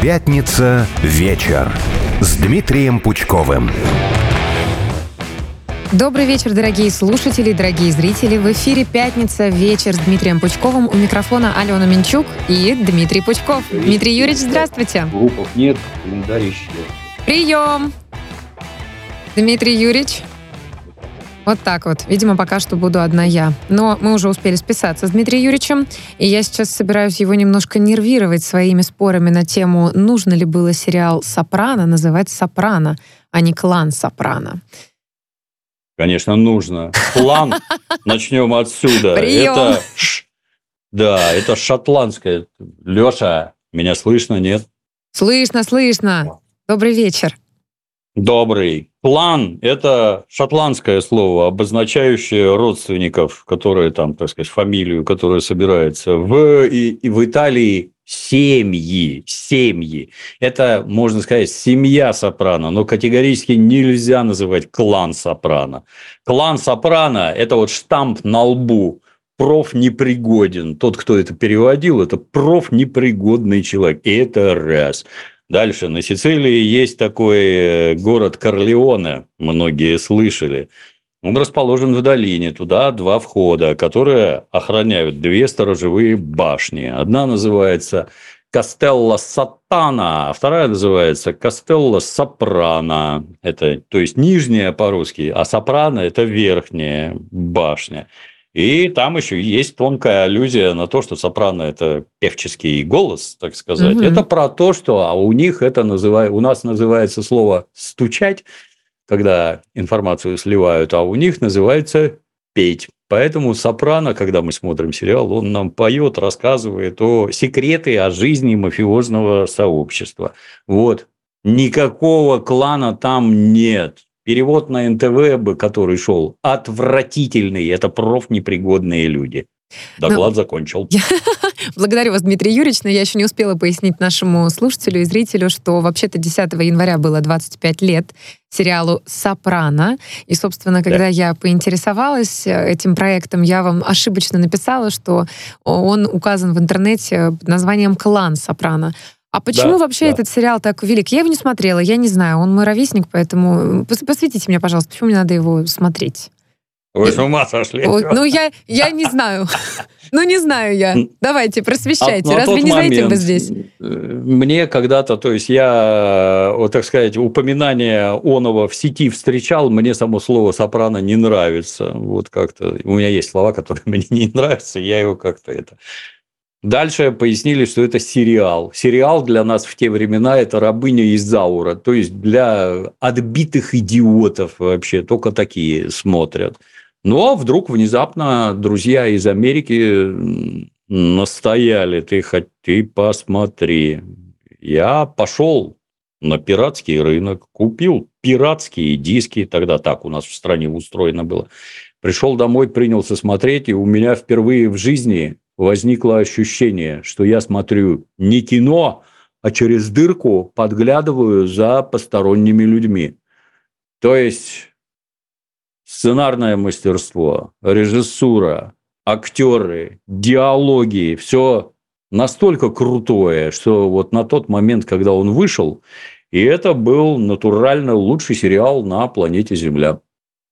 Пятница вечер с Дмитрием Пучковым. Добрый вечер, дорогие слушатели, дорогие зрители. В эфире «Пятница. Вечер» с Дмитрием Пучковым. У микрофона Алена Минчук и Дмитрий Пучков. Дмитрий Юрьевич, здравствуйте. Группов нет, календарь исчез. Прием! Дмитрий Юрьевич. Вот так вот. Видимо, пока что буду одна я. Но мы уже успели списаться с Дмитрием Юрьевичем, и я сейчас собираюсь его немножко нервировать своими спорами на тему, нужно ли было сериал «Сопрано» называть «Сопрано», а не «Клан Сопрано». Конечно, нужно. План, начнем отсюда. Прием. Это, да, это шотландское. Леша, меня слышно, нет? Слышно, слышно. Добрый вечер. Добрый. План – это шотландское слово, обозначающее родственников, которые там, так сказать, фамилию, которая собирается. В, и, и в Италии семьи, семьи. Это, можно сказать, семья Сопрано, но категорически нельзя называть клан Сопрано. Клан Сопрано – это вот штамп на лбу. Проф непригоден. Тот, кто это переводил, это проф непригодный человек. И это раз. Дальше. На Сицилии есть такой э, город Корлеоне, многие слышали. Он расположен в долине, туда два входа, которые охраняют две сторожевые башни. Одна называется Кастелла Сатана, а вторая называется Кастелла Сопрано. Это, то есть, нижняя по-русски, а Сопрано – это верхняя башня. И там еще есть тонкая аллюзия на то, что сопрано – это певческий голос, так сказать. Мгм. Это про то, что а у них это называется, у нас называется слово «стучать», когда информацию сливают, а у них называется «петь». Поэтому сопрано, когда мы смотрим сериал, он нам поет, рассказывает о секреты о жизни мафиозного сообщества. Вот. Никакого клана там нет. Перевод на НТВ, бы, который шел, отвратительный. Это профнепригодные люди. Доклад закончил. Благодарю вас, Дмитрий Юрьевич, но я еще не успела пояснить нашему слушателю и зрителю, что вообще-то 10 января было 25 лет сериалу «Сопрано». И, собственно, когда я поинтересовалась э, этим проектом, я вам ошибочно написала, что он указан в интернете под названием «Клан Сопрано». А почему Да, вообще да. этот сериал так велик? Я его не смотрела, я не знаю. Он мой ровесник, поэтому пос- посвятите меня, пожалуйста, почему мне надо его смотреть? Вы с ума сошли? Ой, ну, я, я не знаю. Ну, не знаю я. Давайте, просвещайте. А на Разве тот не этим вы здесь? э, Мне когда-то, то есть я, вот так сказать, упоминание оного в сети встречал, мне само слово сопрано не нравится. Вот как-то у меня есть слова, которые мне не нравятся, я его как-то это... Дальше пояснили, что это сериал. Сериал для нас в те времена – это рабыня Изаура. То есть, для отбитых идиотов вообще только такие смотрят. Но вдруг внезапно друзья из Америки настояли, ты хоть ты посмотри. Я пошел на пиратский рынок, купил пиратские диски, тогда так у нас в стране устроено было. Пришел домой, принялся смотреть, и у меня впервые в жизни возникло ощущение, что я смотрю не кино, а через дырку подглядываю за посторонними людьми. То есть сценарное мастерство, режиссура, актеры, диалоги, все настолько крутое, что вот на тот момент, когда он вышел, и это был натурально лучший сериал на планете Земля.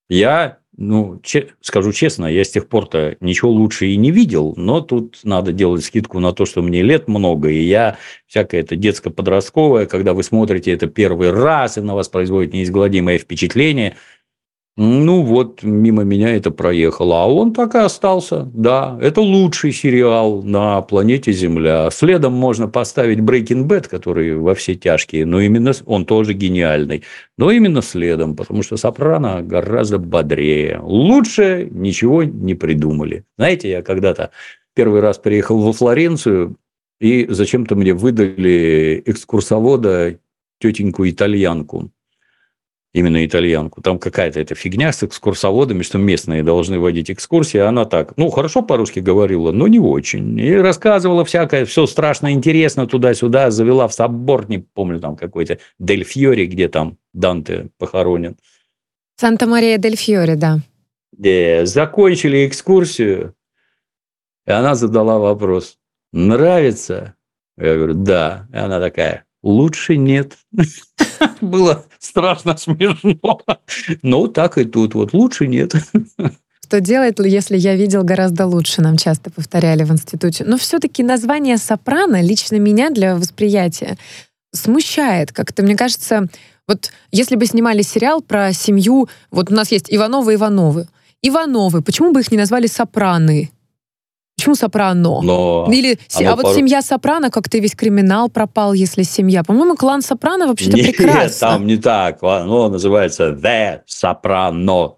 Я, ну, че- скажу честно, я с тех пор-то ничего лучше и не видел, но тут надо делать скидку на то, что мне лет много, и я всякое это детско-подростковое, когда вы смотрите это первый раз, и на вас производит неизгладимое впечатление, ну вот, мимо меня это проехало. А он так и остался. Да, это лучший сериал на планете Земля. Следом можно поставить Breaking Bad, который во все тяжкие, но именно он тоже гениальный. Но именно следом, потому что Сопрано гораздо бодрее. Лучше ничего не придумали. Знаете, я когда-то первый раз приехал во Флоренцию, и зачем-то мне выдали экскурсовода тетеньку итальянку именно итальянку. Там какая-то эта фигня с экскурсоводами, что местные должны водить экскурсии. Она так, ну, хорошо по-русски говорила, но не очень. И рассказывала всякое, все страшно интересно туда-сюда. Завела в собор, не помню, там какой-то Дель Фьори, где там Данте похоронен. Санта-Мария-дель-Фьоре, да. Где закончили экскурсию, и она задала вопрос. Нравится? Я говорю, да. И она такая, лучше нет. Было страшно смешно. Ну, так и тут. Вот лучше нет. Что делать, если я видел гораздо лучше, нам часто повторяли в институте. Но все-таки название «Сопрано» лично меня для восприятия смущает. Как-то, мне кажется, вот если бы снимали сериал про семью, вот у нас есть Ивановы Ивановы. Ивановы, почему бы их не назвали Сопраны? Почему сопрано? Но Или, а вот семья Сопрано, как-то весь криминал пропал, если семья. По-моему, клан Сопрано вообще-то Нет, прекрасно. там не так. Оно называется The Sopranos.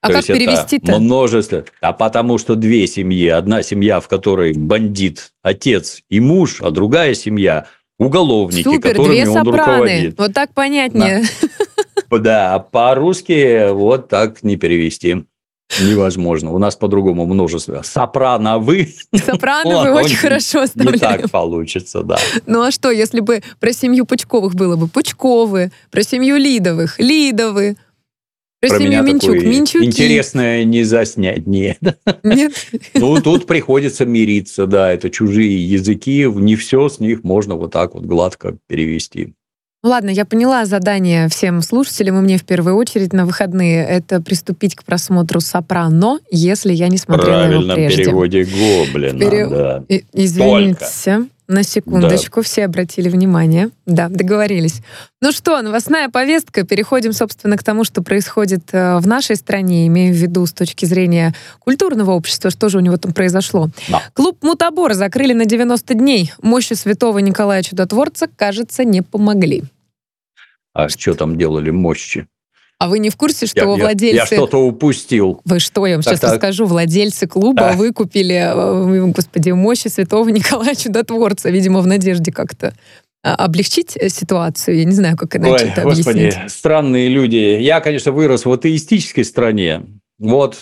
А То как перевести-то? Множество. А потому что две семьи. Одна семья, в которой бандит отец и муж, а другая семья уголовники, Супер, которыми две он сопраны. руководит. Вот так понятнее. Да, да по-русски вот так не перевести. Невозможно. У нас по-другому множество. Сопрановы. Сопрановы очень хорошо оставляем. Не так получится, да. Ну а что, если бы про семью Пучковых было бы? Пучковы. Про семью Лидовых. Лидовы. Про, про семью Минчук. Минчуки. Интересное не заснять. Нет. Нет? Ну, тут приходится мириться, да. Это чужие языки. Не все с них можно вот так вот гладко перевести. Ладно, я поняла задание всем слушателям, и мне в первую очередь на выходные это приступить к просмотру «Сопрано», если я не смотрела Правильно, его прежде. в переводе Гоблина, Пере... да. Извините. Только. На секундочку, да. все обратили внимание. Да, договорились. Ну что, новостная повестка. Переходим, собственно, к тому, что происходит э, в нашей стране, имею в виду с точки зрения культурного общества, что же у него там произошло. Да. Клуб «Мутабор» закрыли на 90 дней. Мощи святого Николая Чудотворца, кажется, не помогли. А что там делали мощи? А вы не в курсе, что я, владельцы... Я, я что-то упустил. Вы что, я вам так, сейчас так. расскажу. Владельцы клуба а. выкупили, э, господи, мощи святого Николая Чудотворца, видимо, в надежде как-то а, облегчить э, ситуацию. Я не знаю, как иначе Ой, это господи, объяснить. странные люди. Я, конечно, вырос в атеистической стране. Вот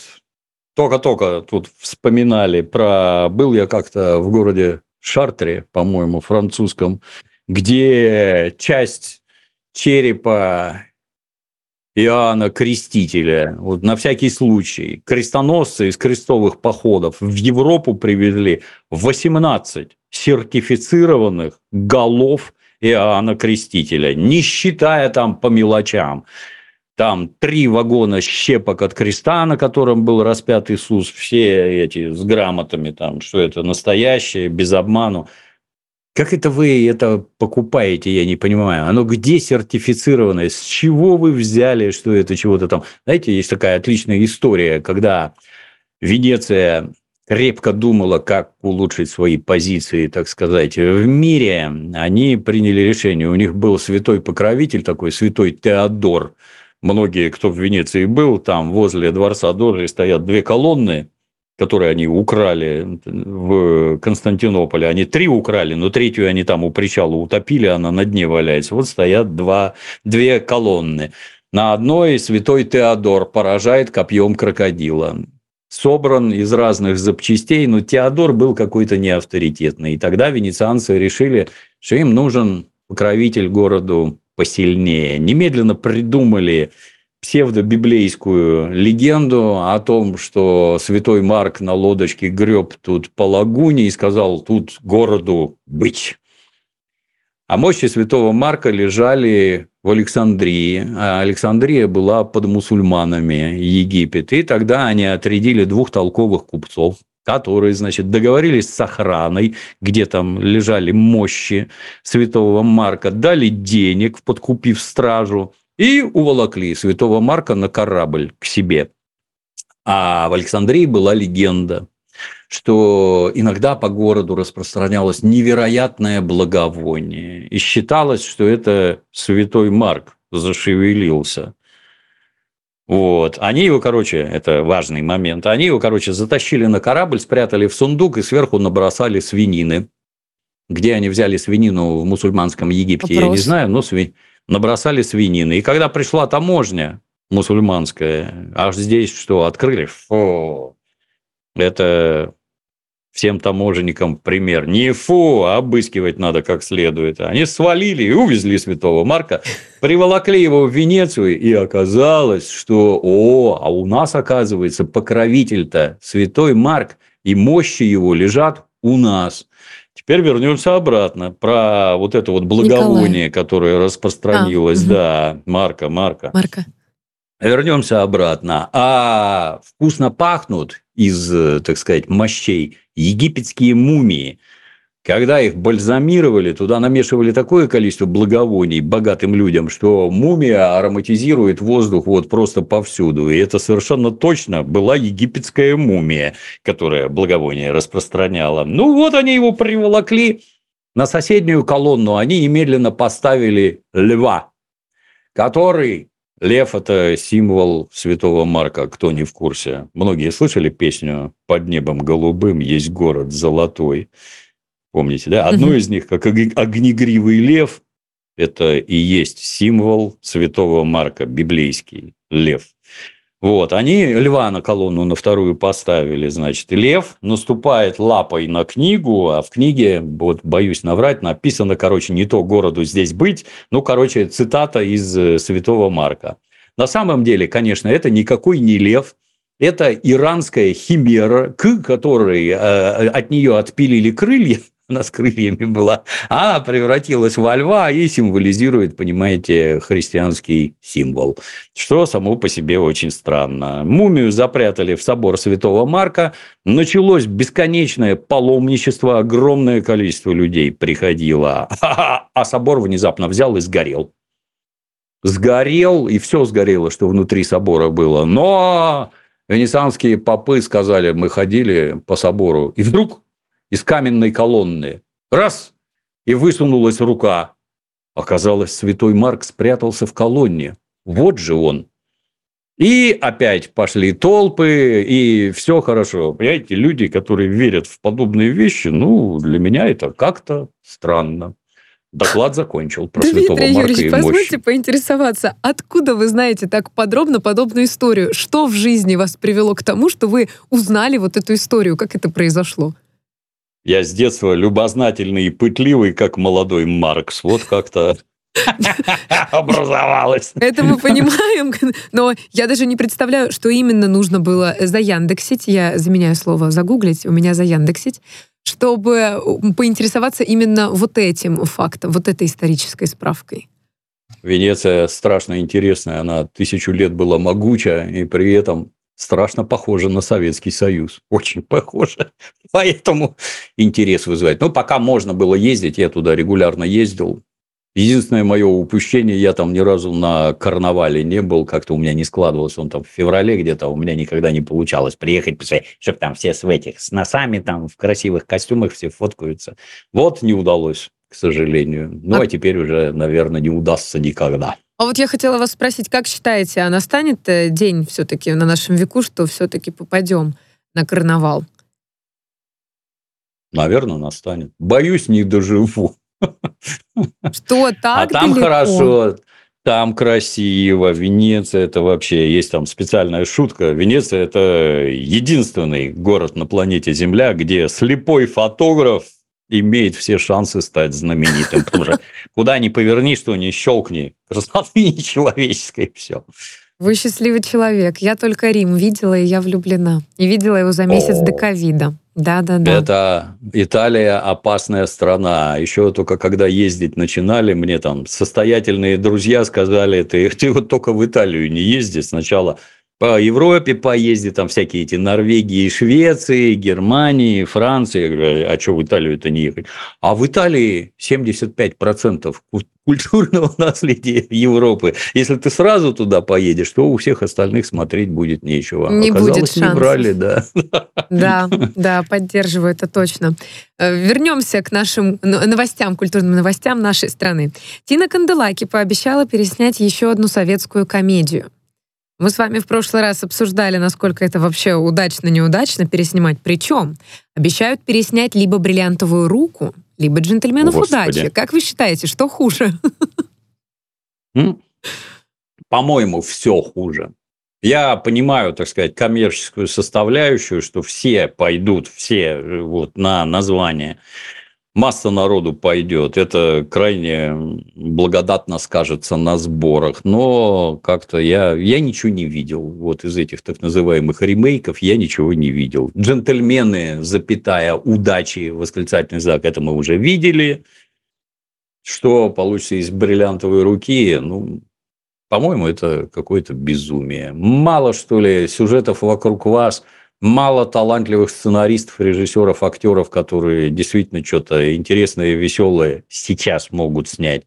только-только тут вспоминали про... Был я как-то в городе Шартре, по-моему, французском, где часть черепа Иоанна Крестителя, вот на всякий случай, крестоносцы из крестовых походов в Европу привезли 18 сертифицированных голов Иоанна Крестителя, не считая там по мелочам. Там три вагона щепок от креста, на котором был распят Иисус, все эти с грамотами, там, что это настоящее, без обману. Как это вы это покупаете, я не понимаю. Оно где сертифицированное? С чего вы взяли, что это чего-то там? Знаете, есть такая отличная история, когда Венеция крепко думала, как улучшить свои позиции, так сказать, в мире, они приняли решение. У них был святой покровитель такой, святой Теодор. Многие, кто в Венеции был, там возле дворца Доржи стоят две колонны, которые они украли в Константинополе. Они три украли, но третью они там у причала утопили, она на дне валяется. Вот стоят два, две колонны. На одной святой Теодор поражает копьем крокодила. Собран из разных запчастей, но Теодор был какой-то неавторитетный. И тогда венецианцы решили, что им нужен покровитель городу посильнее. Немедленно придумали псевдобиблейскую легенду о том, что святой Марк на лодочке греб тут по лагуне и сказал тут городу быть. А мощи святого Марка лежали в Александрии, а Александрия была под мусульманами Египет. И тогда они отрядили двух толковых купцов, которые, значит, договорились с охраной, где там лежали мощи святого Марка, дали денег, подкупив стражу, и уволокли святого Марка на корабль к себе. А в Александрии была легенда, что иногда по городу распространялось невероятное благовоние. И считалось, что это святой Марк зашевелился. Вот. Они его, короче, это важный момент, они его, короче, затащили на корабль, спрятали в сундук и сверху набросали свинины. Где они взяли свинину в мусульманском Египте, Вопрос. я не знаю, но свинину набросали свинины. И когда пришла таможня мусульманская, аж здесь что, открыли? Фу, это всем таможенникам пример. Не фу, а обыскивать надо как следует. Они свалили и увезли святого Марка, приволокли его в Венецию, и оказалось, что, о, а у нас, оказывается, покровитель-то святой Марк, и мощи его лежат у нас. Теперь вернемся обратно про вот это вот благовоние, Николай. которое распространилось. А, да, угу. Марка, Марка. Марка. Вернемся обратно. А вкусно пахнут из, так сказать, мощей египетские мумии. Когда их бальзамировали, туда намешивали такое количество благовоний богатым людям, что мумия ароматизирует воздух вот просто повсюду. И это совершенно точно была египетская мумия, которая благовоние распространяла. Ну вот они его приволокли на соседнюю колонну, они немедленно поставили льва, который Лев – это символ святого Марка, кто не в курсе. Многие слышали песню «Под небом голубым есть город золотой». Помните, да? Одно из них, как огнегривый лев, это и есть символ святого Марка, библейский лев. Вот, они льва на колонну на вторую поставили, значит, лев наступает лапой на книгу, а в книге, вот боюсь наврать, написано, короче, не то городу здесь быть, ну, короче, цитата из э, Святого Марка. На самом деле, конечно, это никакой не лев, это иранская химера, к которой э, от нее отпилили крылья, она с крыльями была, а превратилась во льва и символизирует, понимаете, христианский символ, что само по себе очень странно. Мумию запрятали в собор Святого Марка, началось бесконечное паломничество, огромное количество людей приходило, а собор внезапно взял и сгорел. Сгорел, и все сгорело, что внутри собора было. Но венецианские попы сказали, мы ходили по собору, и вдруг из каменной колонны. Раз! И высунулась рука. Оказалось, святой Марк спрятался в колонне. Вот же он. И опять пошли толпы, и все хорошо. Понимаете, люди, которые верят в подобные вещи, ну, для меня это как-то странно. Доклад закончил про Дмитрий святого Марка Юрьевич, и позвольте поинтересоваться, откуда вы знаете так подробно подобную историю? Что в жизни вас привело к тому, что вы узнали вот эту историю? Как это произошло? Я с детства любознательный и пытливый, как молодой Маркс. Вот как-то образовалось. Это мы понимаем, но я даже не представляю, что именно нужно было заяндексить. Я заменяю слово загуглить, у меня заяндексить, чтобы поинтересоваться именно вот этим фактом, вот этой исторической справкой. Венеция страшно интересная, она тысячу лет была могуча, и при этом страшно похоже на Советский Союз. Очень похоже. Поэтому интерес вызывает. Ну, пока можно было ездить, я туда регулярно ездил. Единственное мое упущение, я там ни разу на карнавале не был, как-то у меня не складывалось, он там в феврале где-то, у меня никогда не получалось приехать, чтобы там все с этих, с носами там, в красивых костюмах все фоткаются. Вот не удалось, к сожалению. Ну, а, а теперь уже, наверное, не удастся никогда. А вот я хотела вас спросить, как считаете, а настанет э, день все-таки на нашем веку, что все-таки попадем на карнавал? Наверное, настанет. Боюсь, не доживу. Что, так А там далеко? хорошо, там красиво. Венеция – это вообще... Есть там специальная шутка. Венеция – это единственный город на планете Земля, где слепой фотограф имеет все шансы стать знаменитым. Потому что куда ни поверни, что ни щелкни, красоты нечеловеческой, все. Вы счастливый человек. Я только Рим видела, и я влюблена. И видела его за месяц О. до ковида. Да, да, да. Это Италия опасная страна. Еще только когда ездить начинали, мне там состоятельные друзья сказали, ты, ты вот только в Италию не езди. Сначала по Европе поездить, там всякие эти Норвегии, Швеции, Германии, Франции. Я говорю, а что в Италию-то не ехать? А в Италии 75% культурного наследия Европы. Если ты сразу туда поедешь, то у всех остальных смотреть будет нечего. Не Оказалось, будет шансов. не брали, да. Да, да, поддерживаю это точно. Э, вернемся к нашим новостям, культурным новостям нашей страны. Тина Канделаки пообещала переснять еще одну советскую комедию. Мы с вами в прошлый раз обсуждали, насколько это вообще удачно-неудачно переснимать. Причем обещают переснять либо «Бриллиантовую руку», либо «Джентльменов Господи. удачи». Как вы считаете, что хуже? По-моему, все хуже. Я понимаю, так сказать, коммерческую составляющую, что все пойдут, все э, вот на название. Масса народу пойдет. Это крайне благодатно скажется на сборах. Но как-то я, я ничего не видел. Вот из этих так называемых ремейков я ничего не видел. Джентльмены, запятая, удачи, восклицательный знак, это мы уже видели. Что получится из бриллиантовой руки, ну, по-моему, это какое-то безумие. Мало, что ли, сюжетов вокруг вас – мало талантливых сценаристов, режиссеров, актеров, которые действительно что-то интересное и веселое сейчас могут снять.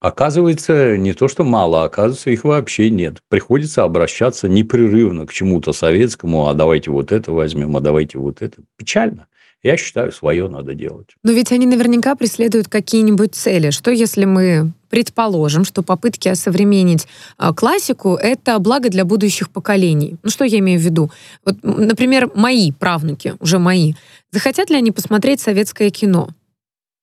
Оказывается, не то, что мало, оказывается, их вообще нет. Приходится обращаться непрерывно к чему-то советскому, а давайте вот это возьмем, а давайте вот это. Печально. Я считаю, свое надо делать. Но ведь они наверняка преследуют какие-нибудь цели. Что если мы предположим, что попытки осовременить э, классику — это благо для будущих поколений? Ну, что я имею в виду? Вот, например, мои правнуки, уже мои, захотят ли они посмотреть советское кино?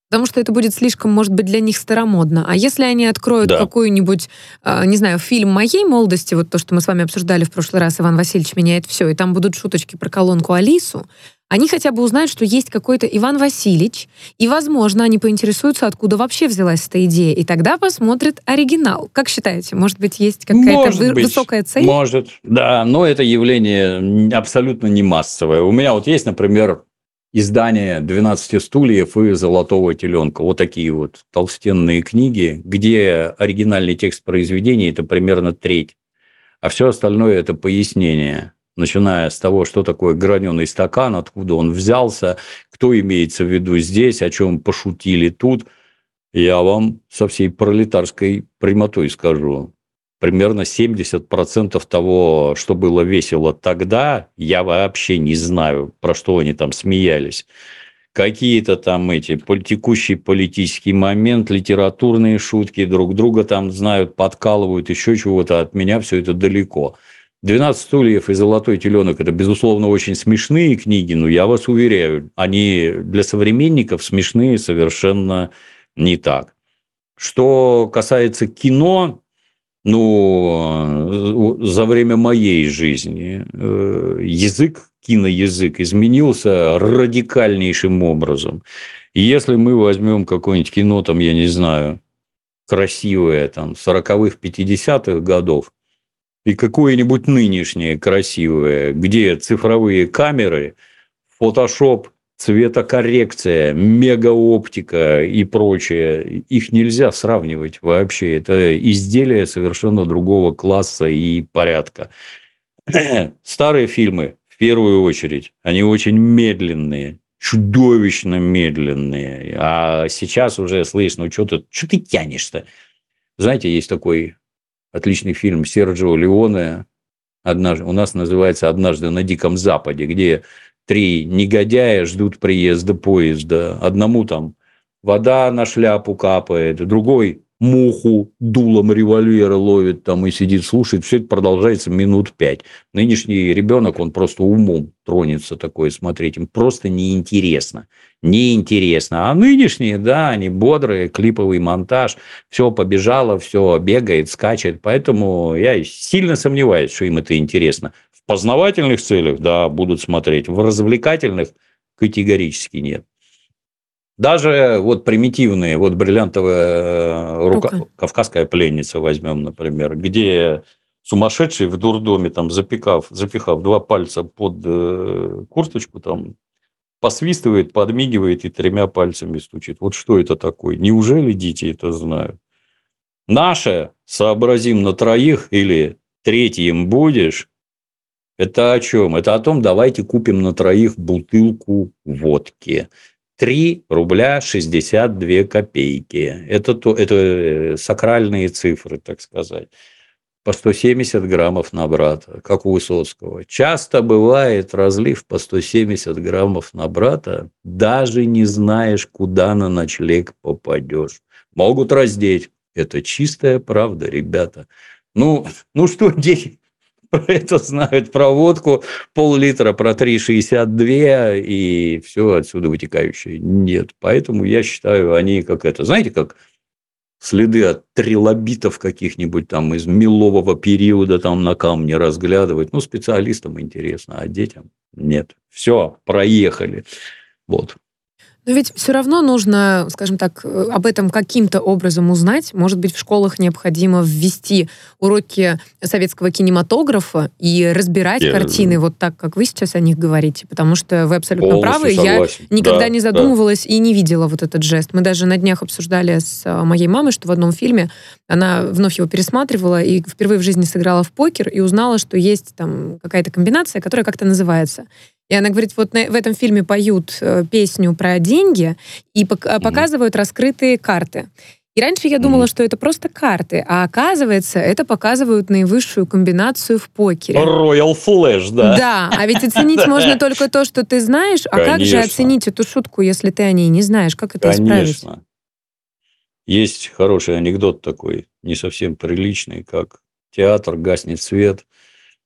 Потому что это будет слишком, может быть, для них старомодно. А если они откроют да. какую-нибудь, э, не знаю, фильм моей молодости, вот то, что мы с вами обсуждали в прошлый раз, Иван Васильевич меняет все, и там будут шуточки про колонку Алису, они хотя бы узнают, что есть какой-то Иван Васильевич, и, возможно, они поинтересуются, откуда вообще взялась эта идея, и тогда посмотрят оригинал. Как считаете, может быть, есть какая-то вы- быть, высокая цель? Может, да, но это явление абсолютно не массовое. У меня вот есть, например, издание «12 стульев» и «Золотого теленка». Вот такие вот толстенные книги, где оригинальный текст произведения – это примерно треть, а все остальное – это пояснение – начиная с того, что такое граненый стакан, откуда он взялся, кто имеется в виду здесь, о чем пошутили тут, я вам со всей пролетарской прямотой скажу. Примерно 70% того, что было весело тогда, я вообще не знаю, про что они там смеялись. Какие-то там эти текущий политический момент, литературные шутки, друг друга там знают, подкалывают, еще чего-то. От меня все это далеко. 12 стульев и золотой теленок – это, безусловно, очень смешные книги, но я вас уверяю, они для современников смешные совершенно не так. Что касается кино, ну, за время моей жизни э, язык, киноязык изменился радикальнейшим образом. И если мы возьмем какое-нибудь кино, там, я не знаю, красивое, там, 40-х, 50-х годов, и какое-нибудь нынешнее красивое, где цифровые камеры, фотошоп, цветокоррекция, мегаоптика и прочее, их нельзя сравнивать вообще. Это изделия совершенно другого класса и порядка. Старые фильмы, в первую очередь, они очень медленные, чудовищно медленные. А сейчас уже слышно, ну что ты, что ты тянешь-то? Знаете, есть такой отличный фильм Серджио Леоне, однажды, у нас называется «Однажды на Диком Западе», где три негодяя ждут приезда поезда. Одному там вода на шляпу капает, другой муху дулом револьвера ловит там и сидит, слушает. Все это продолжается минут пять. Нынешний ребенок, он просто умом тронется такое смотреть. Им просто неинтересно. Неинтересно. А нынешние, да, они бодрые, клиповый монтаж, все побежало, все бегает, скачет. Поэтому я сильно сомневаюсь, что им это интересно. Познавательных целях, да, будут смотреть. В развлекательных категорически нет. Даже вот примитивные, вот бриллиантовая э, рука, рука. кавказская пленница возьмем, например, где сумасшедший в дурдоме, там, запекав, запихав два пальца под э, курточку, там, посвистывает, подмигивает и тремя пальцами стучит. Вот что это такое? Неужели дети это знают? Наше «сообразим на троих» или «третьим будешь» это о чем? Это о том, давайте купим на троих бутылку водки. 3 рубля 62 копейки. Это, то, это э, сакральные цифры, так сказать. По 170 граммов на брата, как у Высоцкого. Часто бывает разлив по 170 граммов на брата, даже не знаешь, куда на ночлег попадешь. Могут раздеть. Это чистая правда, ребята. Ну, ну что, дети, про это знают, про водку, пол-литра, про 3,62 и все отсюда вытекающее. Нет. Поэтому я считаю, они как это, знаете, как следы от трилобитов каких-нибудь там из мелового периода там на камне разглядывать. Ну, специалистам интересно, а детям нет. Все, проехали. Вот. Но ведь все равно нужно, скажем так, э, об этом каким-то образом узнать. Может быть, в школах необходимо ввести уроки советского кинематографа и разбирать Я... картины вот так, как вы сейчас о них говорите. Потому что вы абсолютно правы. Согласен. Я никогда да, не задумывалась да. и не видела вот этот жест. Мы даже на днях обсуждали с э, моей мамой, что в одном фильме она вновь его пересматривала и впервые в жизни сыграла в покер и узнала, что есть там какая-то комбинация, которая как-то называется. И она говорит, вот на, в этом фильме поют э, песню про деньги и пок- mm-hmm. показывают раскрытые карты. И раньше я думала, mm-hmm. что это просто карты, а оказывается, это показывают наивысшую комбинацию в покере. Royal Flash, да. Да, а ведь оценить можно только то, что ты знаешь, а как же оценить эту шутку, если ты о ней не знаешь? Как это исправить? Конечно. Есть хороший анекдот такой, не совсем приличный, как театр, гаснет свет,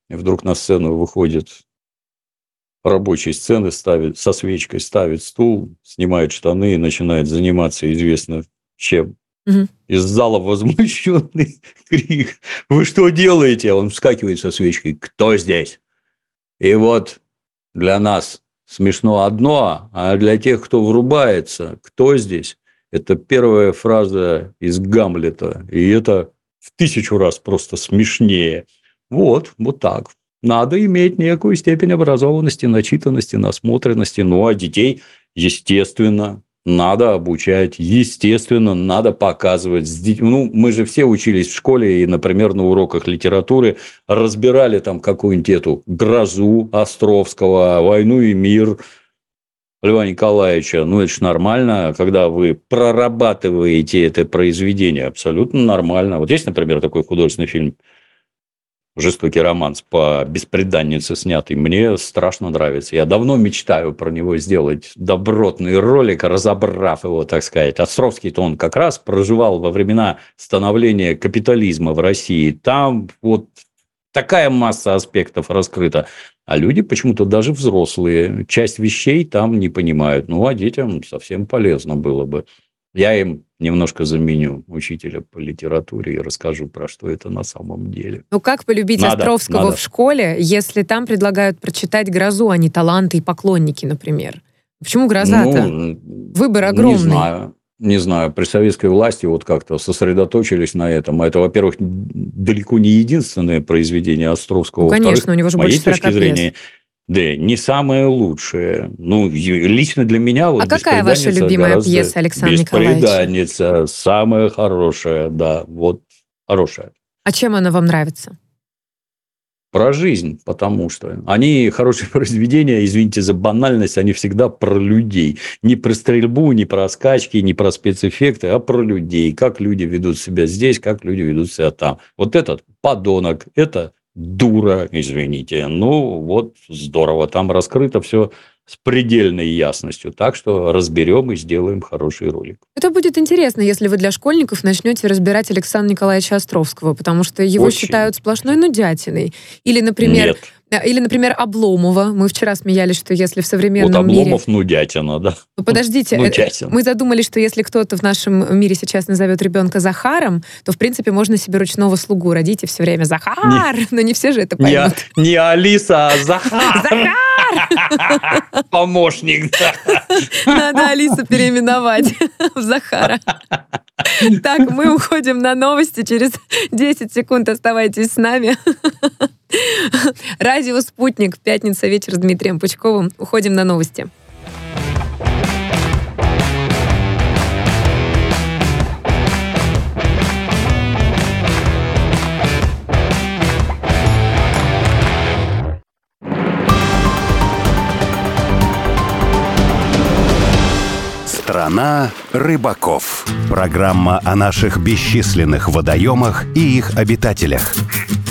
и вдруг на сцену выходит рабочей сцены ставит, со свечкой ставит стул, снимает штаны и начинает заниматься известно чем. Угу. Из зала возмущенный крик. Вы что делаете? Он вскакивает со свечкой. Кто здесь? И вот для нас смешно одно, а для тех, кто врубается, кто здесь? Это первая фраза из Гамлета. И это в тысячу раз просто смешнее. Вот, вот так надо иметь некую степень образованности, начитанности, насмотренности. Ну, а детей, естественно, надо обучать, естественно, надо показывать. Ну, мы же все учились в школе и, например, на уроках литературы разбирали там какую-нибудь эту грозу Островского, войну и мир Льва Николаевича. Ну, это же нормально, когда вы прорабатываете это произведение. Абсолютно нормально. Вот есть, например, такой художественный фильм жестокий романс по беспреданнице снятый, мне страшно нравится. Я давно мечтаю про него сделать добротный ролик, разобрав его, так сказать. Островский-то он как раз проживал во времена становления капитализма в России. Там вот такая масса аспектов раскрыта. А люди почему-то даже взрослые часть вещей там не понимают. Ну, а детям совсем полезно было бы. Я им немножко заменю учителя по литературе и расскажу, про что это на самом деле. Ну как полюбить надо, Островского надо. в школе, если там предлагают прочитать «Грозу», а не «Таланты» и «Поклонники», например? Почему «Гроза»-то? Ну, Выбор огромный. Не знаю. Не знаю, при советской власти вот как-то сосредоточились на этом. Это, во-первых, далеко не единственное произведение Островского. Ну, конечно, у него же больше 40 точки зрения, да, не самое лучшее. Ну, лично для меня... Вот а какая ваша любимая пьеса Александра Николаевича? «Беспреданница» самая хорошая, да, вот хорошая. А чем она вам нравится? Про жизнь, потому что они хорошие произведения, извините за банальность, они всегда про людей. Не про стрельбу, не про скачки, не про спецэффекты, а про людей. Как люди ведут себя здесь, как люди ведут себя там. Вот этот подонок, это дура, извините. Ну, вот здорово, там раскрыто все с предельной ясностью. Так что разберем и сделаем хороший ролик. Это будет интересно, если вы для школьников начнете разбирать Александра Николаевича Островского, потому что его Очень. считают сплошной нудятиной. Или, например, Нет. Э, или, например, Обломова. Мы вчера смеялись, что если в современном вот Обломов мире... нудятина, да. Ну, подождите, э, нудятина. мы задумались, что если кто-то в нашем мире сейчас назовет ребенка Захаром, то, в принципе, можно себе ручного слугу родить и все время «Захар!» не, Но не все же это поймут. Не, не Алиса, а Захар! Захар! Помощник, да. Надо Алису переименовать в Захара. Так, мы уходим на новости. Через 10 секунд оставайтесь с нами. Радио «Спутник». Пятница вечер с Дмитрием Пучковым. Уходим на новости. Страна рыбаков. Программа о наших бесчисленных водоемах и их обитателях.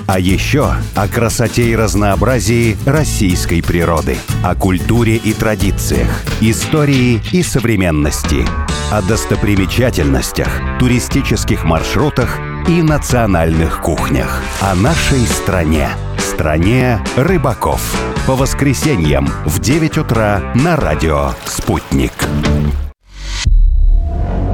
А еще о красоте и разнообразии российской природы, о культуре и традициях, истории и современности, о достопримечательностях, туристических маршрутах и национальных кухнях, о нашей стране. Стране рыбаков. По воскресеньям в 9 утра на радио «Спутник».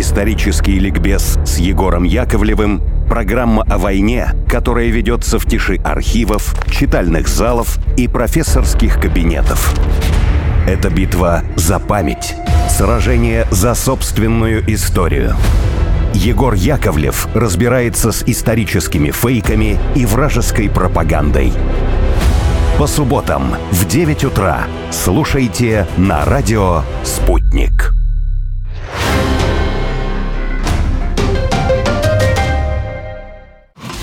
Исторический ликбез с Егором Яковлевым – программа о войне, которая ведется в тиши архивов, читальных залов и профессорских кабинетов. Это битва за память, сражение за собственную историю. Егор Яковлев разбирается с историческими фейками и вражеской пропагандой. По субботам в 9 утра слушайте на радио «Спутник».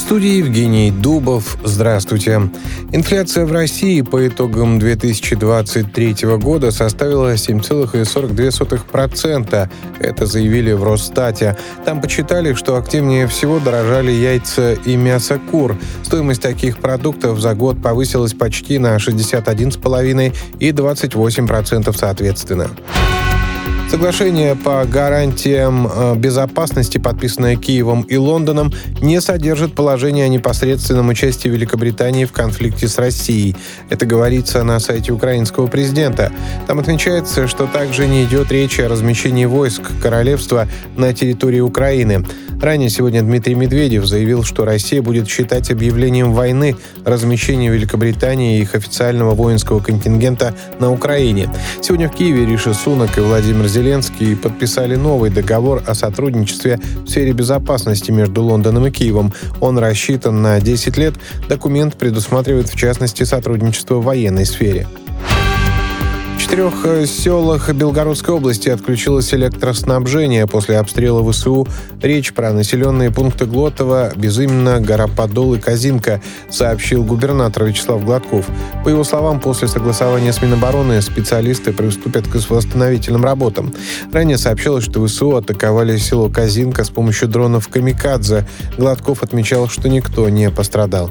студии Евгений Дубов. Здравствуйте. Инфляция в России по итогам 2023 года составила 7,42%. Это заявили в Росстате. Там почитали, что активнее всего дорожали яйца и мясо кур. Стоимость таких продуктов за год повысилась почти на 61,5% и 28% соответственно. Соглашение по гарантиям э, безопасности, подписанное Киевом и Лондоном, не содержит положения о непосредственном участии Великобритании в конфликте с Россией. Это говорится на сайте украинского президента. Там отмечается, что также не идет речи о размещении войск королевства на территории Украины. Ранее сегодня Дмитрий Медведев заявил, что Россия будет считать объявлением войны размещение Великобритании и их официального воинского контингента на Украине. Сегодня в Киеве Риши Сунок и Владимир Зеленский подписали новый договор о сотрудничестве в сфере безопасности между Лондоном и Киевом. Он рассчитан на 10 лет. Документ предусматривает, в частности, сотрудничество в военной сфере четырех э, селах Белгородской области отключилось электроснабжение после обстрела ВСУ. Речь про населенные пункты Глотова, Безыменно, Гороподол и Казинка, сообщил губернатор Вячеслав Гладков. По его словам, после согласования с Минобороны специалисты приступят к восстановительным работам. Ранее сообщалось, что ВСУ атаковали село Казинка с помощью дронов «Камикадзе». Гладков отмечал, что никто не пострадал.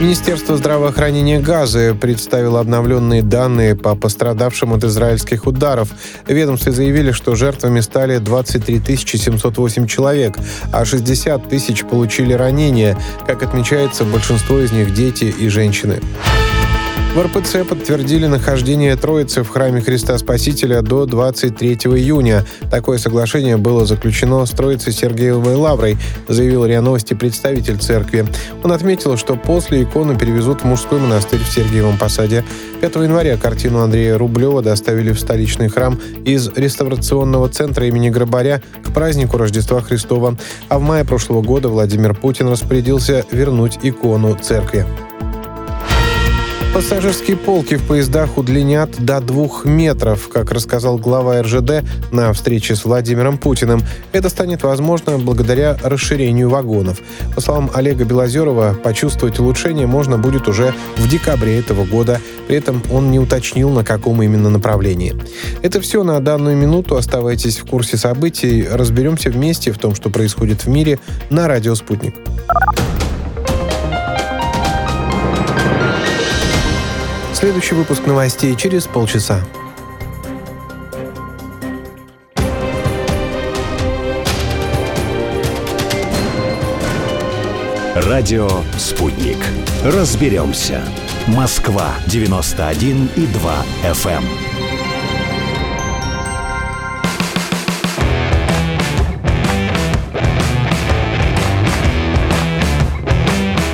Министерство здравоохранения Газы представило обновленные данные по пострадавшим от израильских ударов. Ведомстве заявили, что жертвами стали 23 708 человек, а 60 тысяч получили ранения. Как отмечается, большинство из них дети и женщины. В РПЦ подтвердили нахождение Троицы в храме Христа Спасителя до 23 июня. Такое соглашение было заключено с Троицей Сергеевой Лаврой, заявил РИА Новости представитель церкви. Он отметил, что после икону перевезут в мужской монастырь в Сергиевом Посаде. 5 января картину Андрея Рублева доставили в столичный храм из реставрационного центра имени Грабаря к празднику Рождества Христова. А в мае прошлого года Владимир Путин распорядился вернуть икону церкви. Пассажирские полки в поездах удлинят до двух метров, как рассказал глава РЖД на встрече с Владимиром Путиным. Это станет возможно благодаря расширению вагонов. По словам Олега Белозерова, почувствовать улучшение можно будет уже в декабре этого года. При этом он не уточнил, на каком именно направлении. Это все на данную минуту. Оставайтесь в курсе событий. Разберемся вместе в том, что происходит в мире на радио «Спутник». Следующий выпуск новостей через полчаса. Радио «Спутник». Разберемся. Москва, 91 и 2 FM.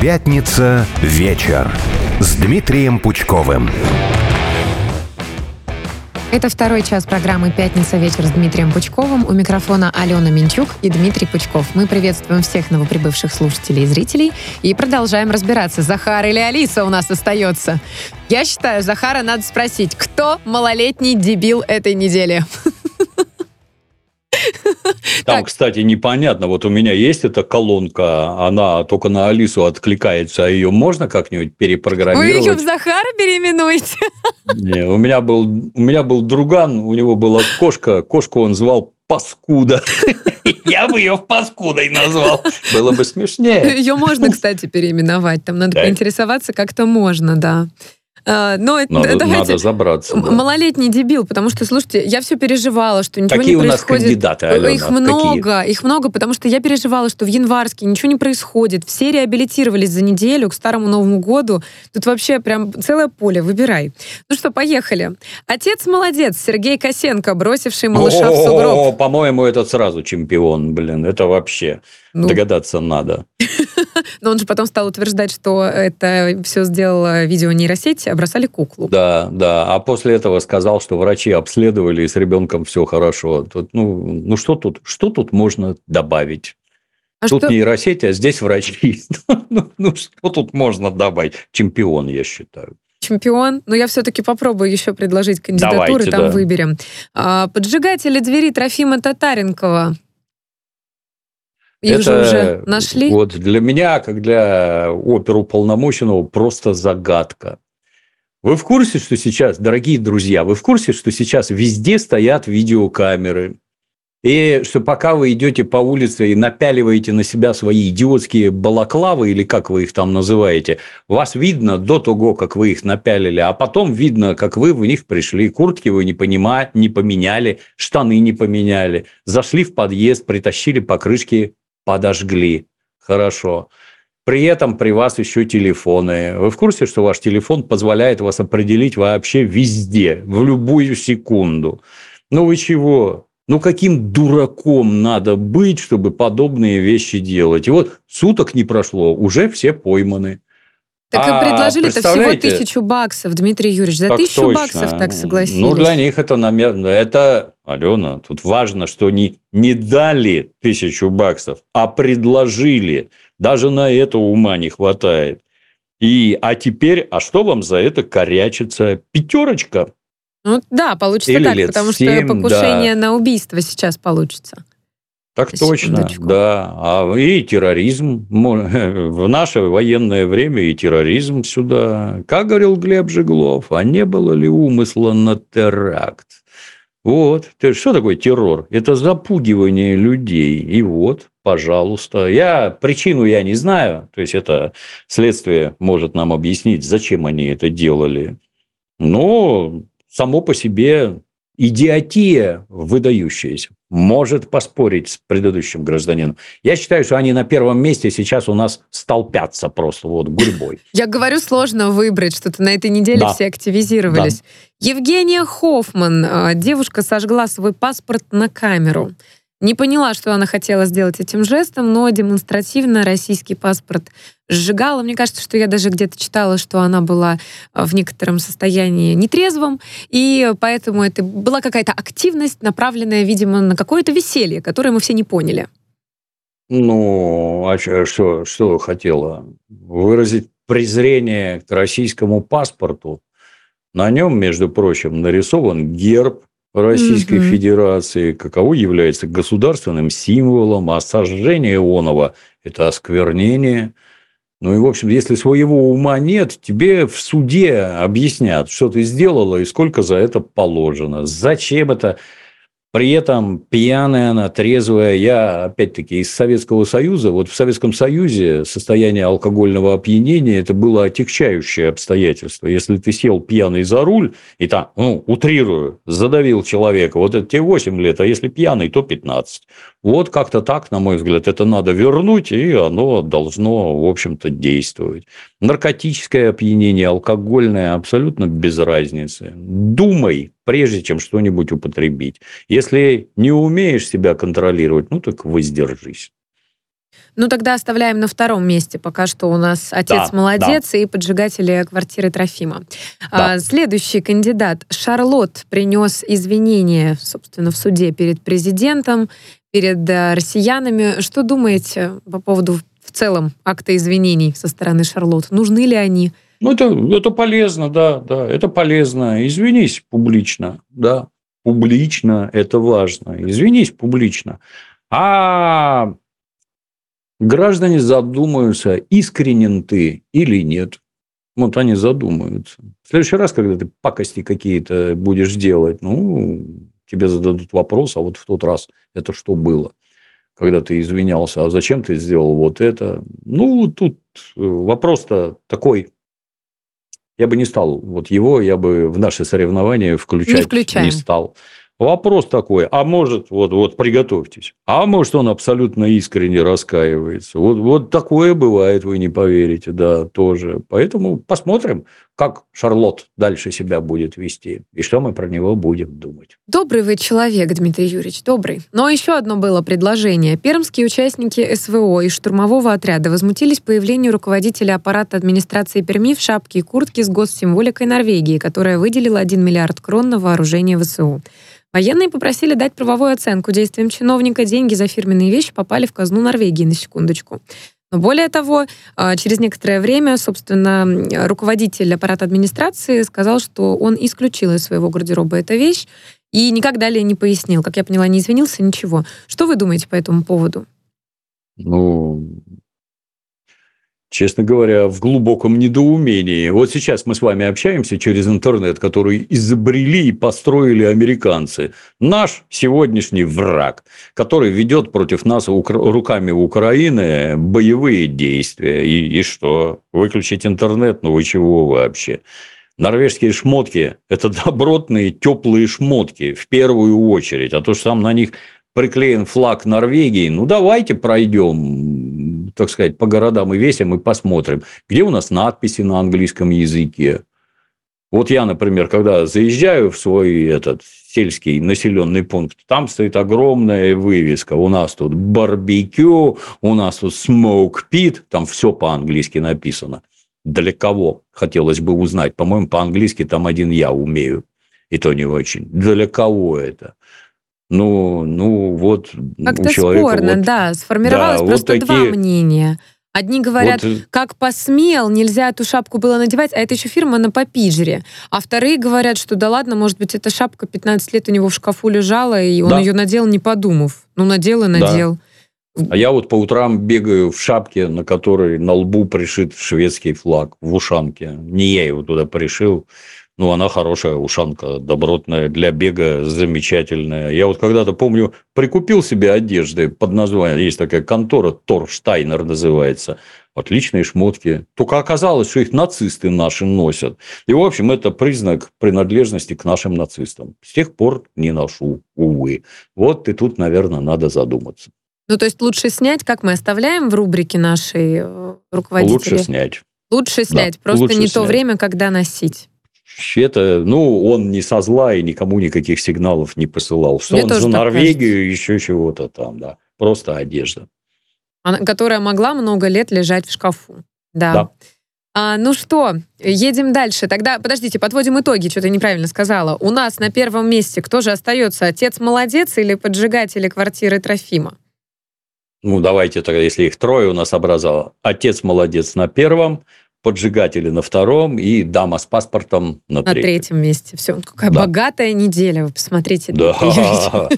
Пятница. Вечер с Дмитрием Пучковым. Это второй час программы «Пятница. Вечер» с Дмитрием Пучковым. У микрофона Алена Минчук и Дмитрий Пучков. Мы приветствуем всех новоприбывших слушателей и зрителей и продолжаем разбираться, Захар или Алиса у нас остается. Я считаю, Захара надо спросить, кто малолетний дебил этой недели? Там, Так. кстати, непонятно. Вот у меня есть эта колонка, она только на Алису откликается, а ее можно как-нибудь Вы ее в перепрограммировать? Захара переименуете? Не, у меня был у меня был друган, у него была кошка, кошку он звал Паскуда. Я бы ее Паскудой назвал. Было бы смешнее. Ее можно, кстати, переименовать. Там надо поинтересоваться, как-то можно, да. А, Но Надо, давайте... надо забраться. Да. Малолетний дебил, потому что, слушайте, я все переживала, что ничего Какие не у нас происходит. кандидаты, Алена? Их Какие? много, их много, потому что я переживала, что в Январске ничего не происходит. Все реабилитировались за неделю к Старому Новому году. Тут вообще прям целое поле, выбирай. Ну что, поехали. Отец молодец, Сергей Косенко, бросивший малыша в О, сугроб. По-моему, этот сразу чемпион, блин. Это вообще Ну, догадаться надо. но он же потом стал утверждать, что это все сделала видео нейросеть, а бросали куклу. Да, да. А после этого сказал, что врачи обследовали, и с ребенком все хорошо. Тут, ну, ну что тут, что тут можно добавить? А тут что- нейросеть, а здесь врачи. ну, ну, что тут можно добавить? Чемпион, я считаю. чемпион, но я все-таки попробую еще предложить кандидатуры, Давайте, там да. выберем. А, поджигатели двери Трофима Татаренкова. Их же уже нашли. Вот для меня, как для оперуполномоченного, просто загадка. Вы в курсе, что сейчас, дорогие друзья, вы в курсе, что сейчас везде стоят видеокамеры? И что пока вы идете по улице и напяливаете на себя свои идиотские балаклавы, или как вы их там называете, вас видно до того, как вы их напялили, а потом видно, как вы в них пришли. Куртки вы не, понима- не поменяли, штаны не поменяли, зашли в подъезд, притащили покрышки, подожгли. Хорошо. При этом при вас еще телефоны. Вы в курсе, что ваш телефон позволяет вас определить вообще везде, в любую секунду? Ну вы чего? Ну каким дураком надо быть, чтобы подобные вещи делать? И вот суток не прошло, уже все пойманы. Так А, и предложили-то всего тысячу баксов, Дмитрий Юрьевич. За тысячу точно. баксов так согласились. Ну, для них это, намер- это, Алена, тут важно, что не, не дали тысячу баксов, а предложили. Даже на это ума не хватает. И, а теперь, а что вам за это корячится? Пятерочка. Ну да, получится Или так, потому семь, что покушение на убийство сейчас получится. Так точно, Секундочку. да. А и терроризм. В наше военное время и терроризм сюда. Как говорил Глеб Жеглов, а не было ли умысла на теракт? Вот. Ты- Что такое террор? Это запугивание людей. И вот, пожалуйста. Я причину я не знаю. То есть, это следствие может нам объяснить, зачем они это делали. Но само по себе идиотия выдающаяся может поспорить с предыдущим гражданином. Я считаю, что они на первом месте сейчас у нас столпятся просто вот гурьбой. Я говорю, сложно выбрать что-то. На этой неделе Да. все активизировались. Евгения Хоффман. э, Девушка сожгла свой паспорт на камеру. Не поняла, что она хотела сделать этим жестом, но демонстративно российский паспорт сжигала. Мне кажется, что я даже где-то читала, что она была э, в некотором состоянии нетрезвом, и поэтому это была какая-то активность, направленная, видимо, на какое-то веселье, которое мы все не поняли. Ну, а что, что хотела? Выразить презрение к российскому паспорту. На нем, между прочим, нарисован герб Российской Мгм. Федерации, каково является государственным символом, а сожжение Ионова – это осквернение. Ну и, в общем, если своего ума нет, тебе в суде объяснят, что ты сделала и сколько за это положено. Зачем это? При этом пьяная она, трезвая. Я, опять-таки, из Советского Союза. Вот в Советском Союзе состояние алкогольного опьянения – это было отягчающее обстоятельство. Если ты сел пьяный за руль и там, ну, утрирую, задавил человека, вот это тебе 8 лет, а если пьяный, то 15. Вот как-то так, на мой взгляд, это надо вернуть, и оно должно, в общем-то, действовать. Наркотическое опьянение, алкогольное, абсолютно без разницы. Думай, прежде чем что-нибудь употребить. Если не умеешь себя контролировать, ну так воздержись. Ну, тогда оставляем на втором месте. Пока что у нас отец Да, молодец и поджигатели квартиры Трофима. Да. А, следующий кандидат. Шарлот принес извинения, собственно, в суде перед президентом, перед э, россиянами. Что думаете по поводу в целом акта извинений со стороны Шарлот? Нужны ли они? Ну, это, это полезно, да, да, это полезно. Извинись публично, да, публично это важно. Извинись публично. А граждане задумаются, искренен ты или нет. Вот они задумаются. В следующий раз, когда ты пакости какие-то будешь делать, ну, тебе зададут вопрос, а вот в тот раз это что было? Когда ты извинялся, а зачем ты сделал вот это? Ну, тут э, вопрос-то такой. Я бы не стал вот его, я бы в наши соревнования включать не, не стал. Вопрос такой, а может, вот, вот приготовьтесь, а может, он абсолютно искренне раскаивается. Вот, вот такое бывает, вы не поверите, да, тоже. Поэтому посмотрим, как Шарлот дальше себя будет вести и что мы про него будем думать. Добрый вы человек, Дмитрий Юрьевич, добрый. Но еще одно было предложение. Пермские участники СВО и штурмового отряда возмутились появлению руководителя аппарата администрации Перми в шапке и куртке с госсимволикой Норвегии, которая выделила 1 миллиард крон на вооружение ВСУ. Военные попросили дать правовую оценку действиям чиновника. Деньги за фирменные вещи попали в казну Норвегии, на секундочку. Более того, а, через некоторое время, собственно, руководитель аппарата администрации сказал, что он исключил из своего гардероба эту вещь и никак далее не пояснил. Как я поняла, не извинился, ничего. Что вы думаете по этому поводу? Ну, честно говоря, в глубоком недоумении. Вот сейчас мы с вами общаемся через интернет, который изобрели и построили американцы. Наш сегодняшний враг, который ведет против нас руками Украины боевые действия. И, и что? Выключить интернет? Ну вы чего вообще? Норвежские шмотки – это добротные, теплые шмотки в первую очередь. А то, что там на них приклеен флаг Норвегии, ну давайте пройдем, так сказать, по городам и весям и посмотрим, где у нас надписи на английском языке. Вот я, например, когда заезжаю в свой этот сельский населенный пункт, там стоит огромная вывеска. У нас тут барбекю, у нас тут smoke pit, там все по-английски написано. Для кого? Хотелось бы узнать. По-моему, по-английски там один я умею. И то не очень. Для кого это? Ну, ну вот Как-то у человека спорно, вот, да. Сформировалось да, просто вот такие... два мнения. Одни говорят, вот... как посмел, нельзя эту шапку было надевать, а это еще фирма на Попижере. А вторые говорят, что да ладно, может быть, эта шапка 15 лет у него в шкафу лежала, и он да. ее надел, не подумав. Ну, надел и надел. Да. А я вот по утрам бегаю в шапке, на которой на лбу пришит шведский флаг, в ушанке. Не я его туда пришил. Ну, она хорошая ушанка, добротная, для бега замечательная. Я вот когда-то, помню, прикупил себе одежды под названием, есть такая контора, Торштайнер называется. Отличные шмотки. Только оказалось, что их нацисты наши носят. И, в общем, это признак принадлежности к нашим нацистам. С тех пор не ношу, увы. Вот и тут, наверное, надо задуматься. Ну, то есть лучше снять, как мы оставляем в рубрике нашей э, руководителей? Лучше снять. Лучше снять, да, просто лучше не снять. то время, когда носить это, ну, он не со зла и никому никаких сигналов не посылал. Что Мне он за Норвегию, кажется. еще чего-то там, да. Просто одежда. Она, которая могла много лет лежать в шкафу. Да. да. А, ну что, едем дальше. Тогда, подождите, подводим итоги, что-то неправильно сказала. У нас на первом месте кто же остается? Отец молодец или поджигатели квартиры Трофима? Ну, давайте тогда, если их трое у нас образовало. Отец молодец на первом, поджигатели на втором и дама с паспортом на, на третьем. третьем месте. Все, какая да. богатая неделя, вы посмотрите. Да.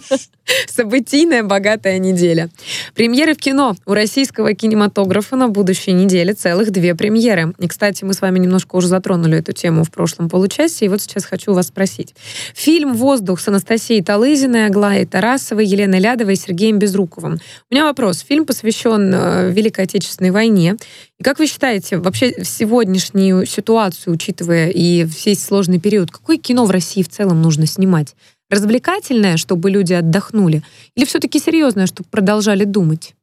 Событийная богатая неделя. Премьеры в кино. У российского кинематографа на будущей неделе целых две премьеры. И, кстати, мы с вами немножко уже затронули эту тему в прошлом получасе, и вот сейчас хочу вас спросить. Фильм «Воздух» с Анастасией Талызиной, Аглаей Тарасовой, Еленой Лядовой и Сергеем Безруковым. У меня вопрос. Фильм посвящен э, Великой Отечественной войне. Как вы считаете, вообще в сегодняшнюю ситуацию, учитывая и весь сложный период, какое кино в России в целом нужно снимать? Развлекательное, чтобы люди отдохнули? Или все-таки серьезное, чтобы продолжали думать?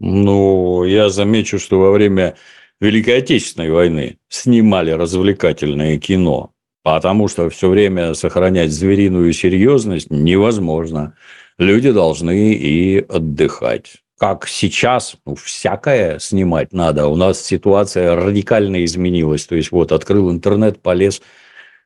Ну, я замечу, что во время Великой Отечественной войны снимали развлекательное кино, потому что все время сохранять звериную серьезность невозможно. Люди должны и отдыхать как сейчас, ну, всякое снимать надо. У нас ситуация радикально изменилась. То есть, вот, открыл интернет, полез.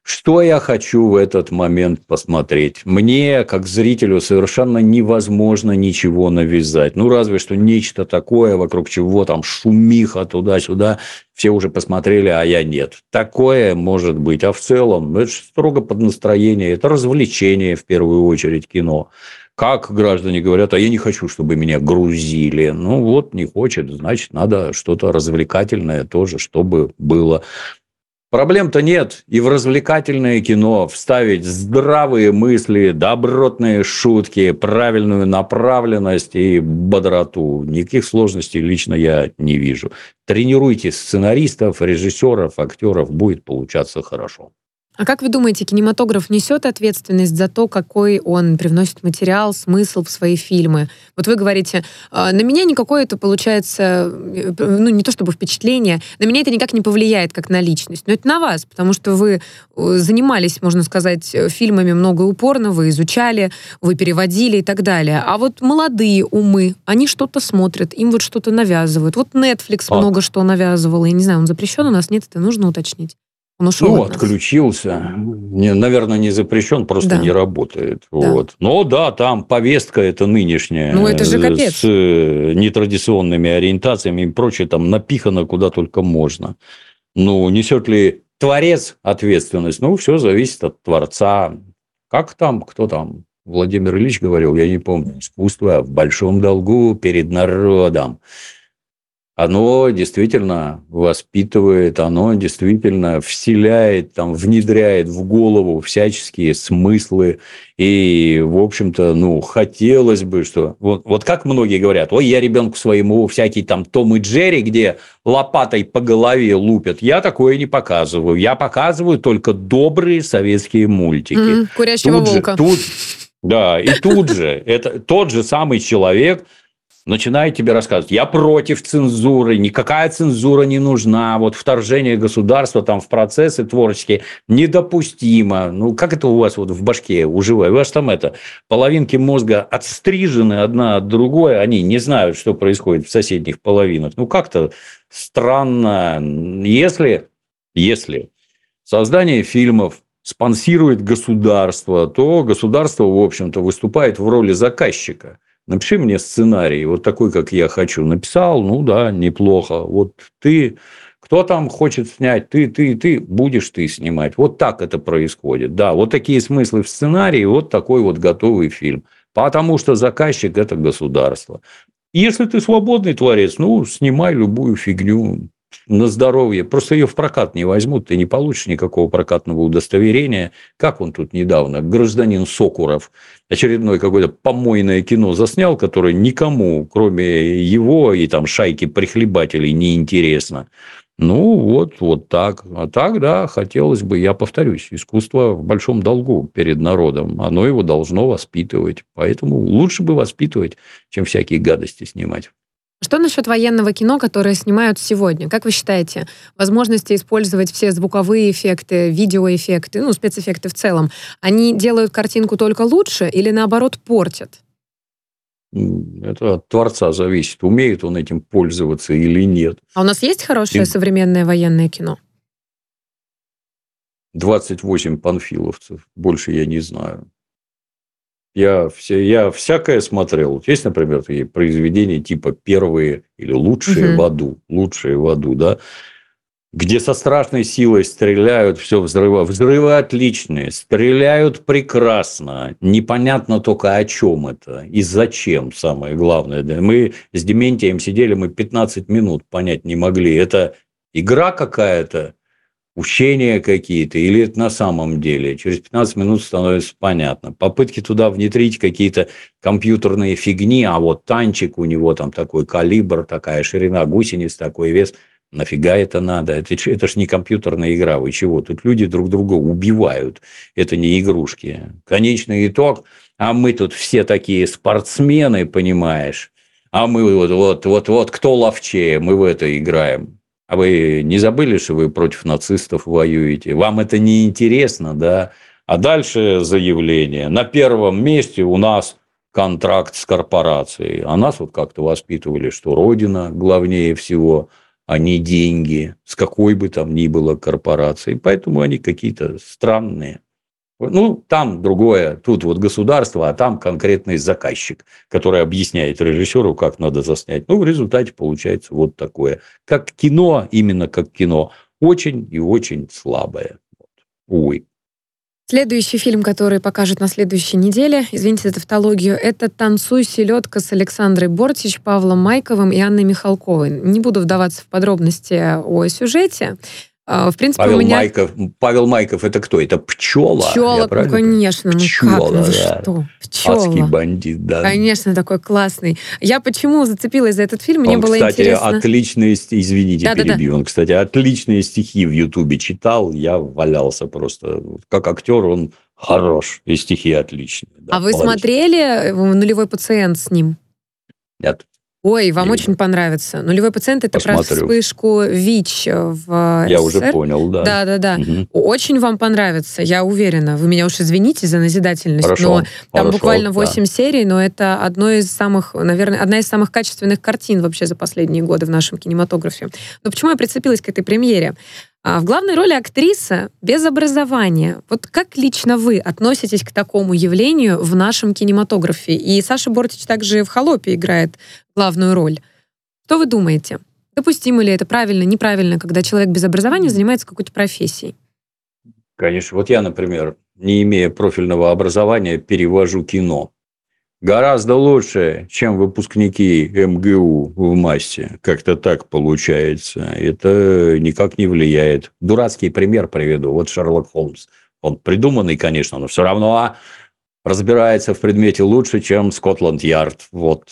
Что я хочу в этот момент посмотреть? Мне, как зрителю, совершенно невозможно ничего навязать. Ну, разве что нечто такое, вокруг чего там шумиха туда-сюда. Все уже посмотрели, а я нет. Такое может быть. А в целом, это строго под настроение. Это развлечение, в первую очередь, кино. Как граждане говорят, а я не хочу, чтобы меня грузили. Ну, вот не хочет, значит, надо что-то развлекательное тоже, чтобы было. Проблем-то нет. И в развлекательное кино вставить здравые мысли, добротные шутки, правильную направленность и бодроту. Никаких сложностей лично я не вижу. Тренируйте сценаристов, режиссеров, актеров, будет получаться хорошо. А как вы думаете, кинематограф несет ответственность за то, какой он привносит материал, смысл в свои фильмы? Вот вы говорите, «А, на меня никакое это получается, э, ну не то чтобы впечатление, на меня это никак не повлияет как на личность, но это на вас, потому что вы э, занимались, можно сказать, фильмами много упорно, вы изучали, вы переводили и так далее. А вот молодые умы, они что-то смотрят, им вот что-то навязывают. Вот Netflix а. много что навязывал, я не знаю, он запрещен у нас, нет, это нужно уточнить. Он ушел ну, от отключился. Не, наверное, не запрещен, просто да. не работает. Да. Вот. Но да, там повестка это нынешняя. Ну, это же капец. С э, нетрадиционными ориентациями и прочее, там напихано куда только можно. Ну, несет ли творец ответственность? Ну, все зависит от творца. Как там, кто там? Владимир Ильич говорил, я не помню, искусство в большом долгу перед народом оно действительно воспитывает, оно действительно вселяет, там, внедряет в голову всяческие смыслы. И, в общем-то, ну, хотелось бы, что... Вот, вот как многие говорят, ой, я ребенку своему всякий там Том и Джерри, где лопатой по голове лупят. Я такое не показываю. Я показываю только добрые советские мультики. Mm, курящего тут волка. Же, тут, да, и тут же это тот же самый человек начинает тебе рассказывать, я против цензуры, никакая цензура не нужна, вот вторжение государства там в процессы творческие недопустимо. Ну, как это у вас вот в башке уживает? У вас там это, половинки мозга отстрижены одна от другой, они не знают, что происходит в соседних половинах. Ну, как-то странно. Если, если создание фильмов спонсирует государство, то государство, в общем-то, выступает в роли заказчика – Напиши мне сценарий, вот такой, как я хочу. Написал, ну да, неплохо. Вот ты, кто там хочет снять, ты, ты, ты, будешь ты снимать. Вот так это происходит. Да, вот такие смыслы в сценарии, вот такой вот готовый фильм. Потому что заказчик – это государство. Если ты свободный творец, ну, снимай любую фигню на здоровье. Просто ее в прокат не возьмут, ты не получишь никакого прокатного удостоверения. Как он тут недавно, гражданин Сокуров, очередное какое-то помойное кино заснял, которое никому, кроме его и там шайки прихлебателей, не интересно. Ну, вот, вот так. А так, да, хотелось бы, я повторюсь, искусство в большом долгу перед народом. Оно его должно воспитывать. Поэтому лучше бы воспитывать, чем всякие гадости снимать. Что насчет военного кино, которое снимают сегодня? Как вы считаете, возможности использовать все звуковые эффекты, видеоэффекты, ну, спецэффекты в целом, они делают картинку только лучше или наоборот портят? Это от творца зависит, умеет он этим пользоваться или нет. А у нас есть хорошее И... современное военное кино? 28 панфиловцев, больше я не знаю. Я, все, я всякое смотрел. Есть, например, такие произведения типа «Первые» или «Лучшие угу. в аду», «Лучшие в аду», да, где со страшной силой стреляют, все взрывают. Взрывы отличные, стреляют прекрасно. Непонятно только о чем это и зачем, самое главное. Мы с Дементием сидели, мы 15 минут понять не могли. Это игра какая-то учения какие-то, или это на самом деле. Через 15 минут становится понятно. Попытки туда внедрить какие-то компьютерные фигни, а вот танчик у него там такой калибр, такая ширина гусениц, такой вес. Нафига это надо? Это, это ж не компьютерная игра, вы чего? Тут люди друг друга убивают. Это не игрушки. Конечный итог, а мы тут все такие спортсмены, понимаешь? А мы вот, вот, вот, вот кто ловчее, мы в это играем. А вы не забыли, что вы против нацистов воюете? Вам это не интересно, да? А дальше заявление. На первом месте у нас контракт с корпорацией. А нас вот как-то воспитывали, что Родина главнее всего, а не деньги, с какой бы там ни было корпорацией. Поэтому они какие-то странные. Ну, там другое, тут вот государство, а там конкретный заказчик, который объясняет режиссеру, как надо заснять. Ну, в результате получается вот такое. Как кино, именно как кино, очень и очень слабое. Вот. Увы. Следующий фильм, который покажут на следующей неделе, извините за тавтологию, это «Танцуй, селедка» с Александрой Бортич, Павлом Майковым и Анной Михалковой. Не буду вдаваться в подробности о сюжете. А, в принципе, Павел у меня... Майков, Павел Майков это кто? Это пчела? Пчела, ну, правильно конечно. Ну Пчела, как, ну вы да. что? Пчела. Адский бандит, да. Конечно, такой классный. Я почему зацепилась за этот фильм? Мне он, было кстати, интересно. отличные, извините, Да-да-да. перебью, он, кстати, отличные стихи в Ютубе читал, я валялся просто. Как актер он хорош, и стихи отличные. да, а вы молодец. смотрели э, «Нулевой пациент» с ним? Нет, Ой, вам Не очень понравится. «Нулевой пациент» — это про Посмотрю. вспышку ВИЧ в я уже понял, да. Да-да-да. Мгм. Очень вам понравится, я уверена. Вы меня уж извините за назидательность, Хорошо, но там хорошо, буквально да. 8 серий, но это одно из самых, наверное, одна из самых качественных картин вообще за последние годы в нашем кинематографе. Но почему я прицепилась к этой премьере? А, В главной роли актриса без образования. Вот как лично вы относитесь к такому явлению в нашем кинематографе? И Саша Бортич также в «Холопе» играет главную роль. Что вы думаете? Допустимо ли это правильно, неправильно, когда человек без образования занимается какой-то профессией? Конечно. Вот я, например, не имея профильного образования, перевожу кино. Гораздо лучше, чем выпускники МГУ в массе. Как-то так получается. Это никак не влияет. Дурацкий пример приведу. Вот Шерлок Холмс. Он придуманный, конечно, но все равно разбирается в предмете лучше, чем Скотланд-Ярд. Вот.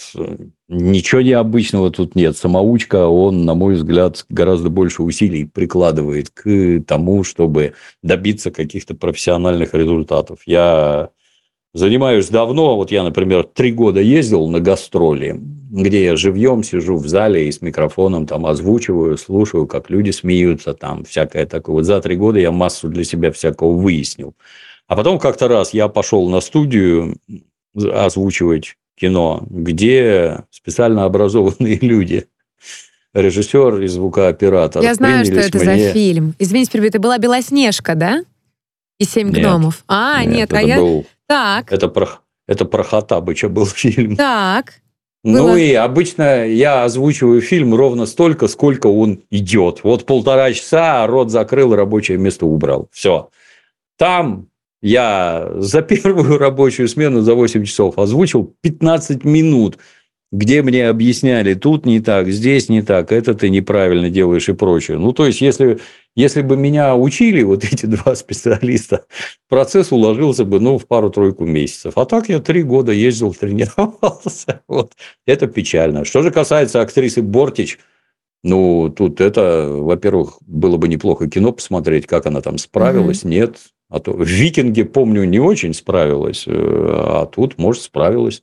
Ничего необычного тут нет. Самоучка, он, на мой взгляд, гораздо больше усилий прикладывает к тому, чтобы добиться каких-то профессиональных результатов. Я занимаюсь давно. Вот я, например, три года ездил на гастроли, где я живьем сижу в зале и с микрофоном там озвучиваю, слушаю, как люди смеются, там всякое такое. Вот за три года я массу для себя всякого выяснил. А потом как-то раз я пошел на студию озвучивать кино, где специально образованные люди, режиссер и звукооператор. Я знаю, что это мне- за фильм. Извините, это была Белоснежка, да? И семь Нет. гномов. А, нет, это а я. был- Так, это про, это про Хаттабыча был фильм. так. Ну Было. и обычно я озвучиваю фильм ровно столько, сколько он идет. Вот полтора часа, рот закрыл, рабочее место убрал. Все. Там я за первую рабочую смену за 8 часов озвучил 15 минут, где мне объясняли, тут не так, здесь не так, это ты неправильно делаешь и прочее. Ну, то есть, если, если бы меня учили вот эти два специалиста, процесс уложился бы, ну, в пару-тройку месяцев. А так я три года ездил, тренировался. Вот. Это печально. Что же касается актрисы Бортич, ну, тут это, во-первых, было бы неплохо кино посмотреть, как она там справилась. Нет. А то в «Викинге», помню, не очень справилась, э, а тут, может, справилась.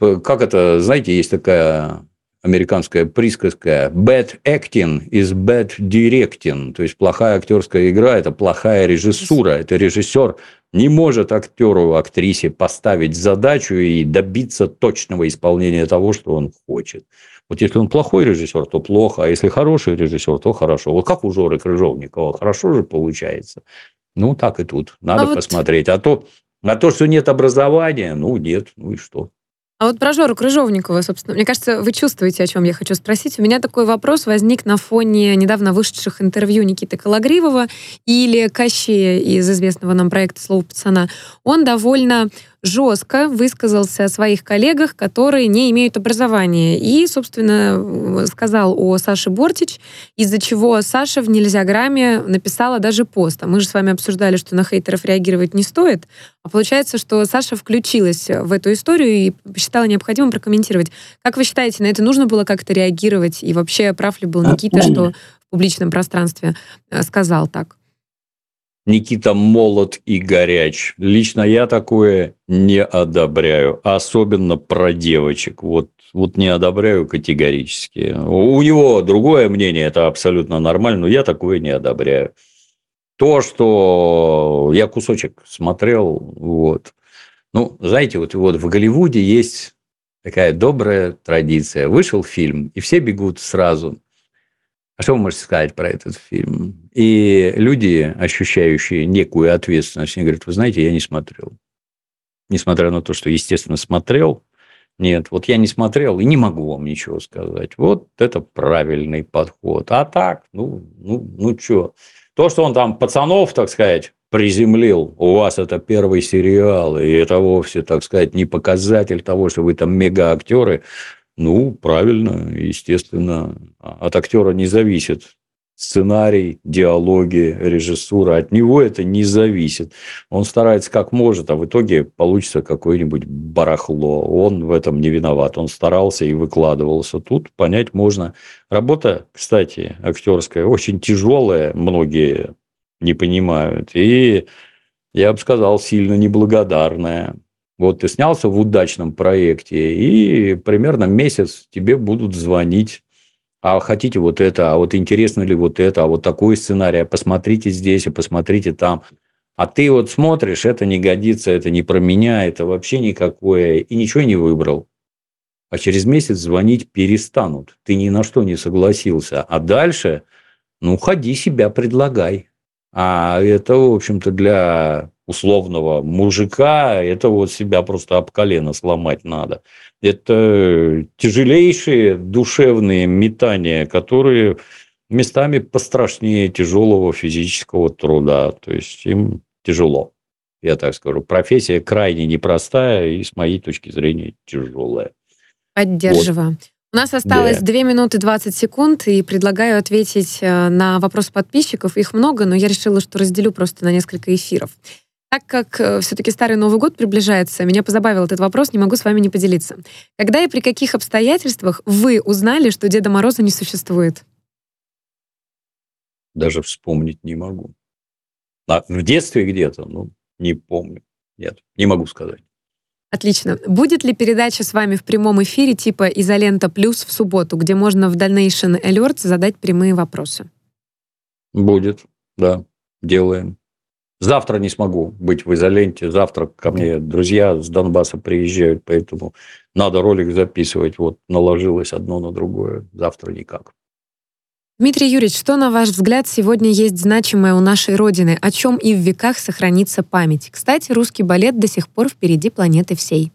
Как это, знаете, есть такая американская присказка «bad acting is bad directing», то есть плохая актерская игра – это плохая режиссура, это режиссер не может актеру, актрисе поставить задачу и добиться точного исполнения того, что он хочет. Вот если он плохой режиссер, то плохо, а если хороший режиссер, то хорошо. Вот как у Жоры Крыжовникова, хорошо же получается. Ну, так и тут. Надо А вот- посмотреть. А то, а то, что нет образования, ну, нет, ну и что. А вот про Жору Крыжовникова, собственно, мне кажется, вы чувствуете, о чем я хочу спросить. У меня такой вопрос возник на фоне недавно вышедших интервью Никиты Калагривова или Кощея из известного нам проекта «Слово пацана». Он довольно жестко высказался о своих коллегах, которые не имеют образования. И, собственно, сказал о Саше Бортич, из-за чего Саша в «Нельзя грамме» написала даже пост. А мы же с вами обсуждали, что на хейтеров реагировать не стоит. А получается, что Саша включилась в эту историю и посчитала необходимым прокомментировать. Как вы считаете, на это нужно было как-то реагировать? И вообще, прав ли был Никита, что в публичном пространстве э, сказал так? Никита молод и горяч. Лично я такое не одобряю. Особенно про девочек. Вот, вот не одобряю категорически. У него другое мнение, это абсолютно нормально, но я такое не одобряю. То, что я кусочек смотрел, вот. Ну, знаете, вот, вот в Голливуде есть такая добрая традиция. Вышел фильм, и все бегут сразу. А что вы можете сказать про этот фильм? И люди, ощущающие некую ответственность, они говорят, вы знаете, я не смотрел. Несмотря на то, что, естественно, смотрел, нет, вот я не смотрел и не могу вам ничего сказать. Вот это правильный подход. А так, ну, ну, ну что? То, что он там пацанов, так сказать, приземлил. У вас это первый сериал, и это вовсе, так сказать, не показатель того, что вы там мега-актеры. Ну, правильно, естественно. От актера не зависит сценарий, диалоги, режиссура. От него это не зависит. Он старается как может, а в итоге получится какое-нибудь барахло. Он в этом не виноват. Он старался и выкладывался. Тут понять можно. Работа, кстати, актерская, очень тяжелая. Многие не понимают. И я бы сказал, сильно неблагодарная. Вот ты снялся в удачном проекте, и примерно месяц тебе будут звонить. А хотите вот это, а вот интересно ли вот это, а вот такой сценарий, а посмотрите здесь, а посмотрите там. А ты вот смотришь, это не годится, это не про меня, это вообще никакое, и ничего не выбрал. А через месяц звонить перестанут. Ты ни на что не согласился. А дальше, ну, ходи себя предлагай. А это, в общем-то, для условного мужика, это вот себя просто об колено сломать надо. Это тяжелейшие душевные метания, которые местами пострашнее тяжелого физического труда. То есть им тяжело, я так скажу. Профессия крайне непростая и, с моей точки зрения, тяжелая. Поддерживаю. Вот. У нас осталось да. 2 минуты 20 секунд, и предлагаю ответить э, на вопрос подписчиков. Их много, но я решила, что разделю просто на несколько эфиров. Так как э, все-таки Старый Новый год приближается, меня позабавил этот вопрос, не могу с вами не поделиться. Когда и при каких обстоятельствах вы узнали, что Деда Мороза не существует? Даже вспомнить не могу. А в детстве где-то, ну, не помню. Нет, не могу сказать. Отлично. Будет ли передача с вами в прямом эфире типа «Изолента плюс» в субботу, где можно в Donation Alerts задать прямые вопросы? Будет, да. Делаем. Завтра не смогу быть в изоленте. Завтра ко мне друзья с Донбасса приезжают, поэтому надо ролик записывать. Вот наложилось одно на другое. Завтра никак. Дмитрий Юрьевич, что, на ваш взгляд, сегодня есть значимое у нашей Родины, о чем и в веках сохранится память? Кстати, русский балет до сих пор впереди планеты всей.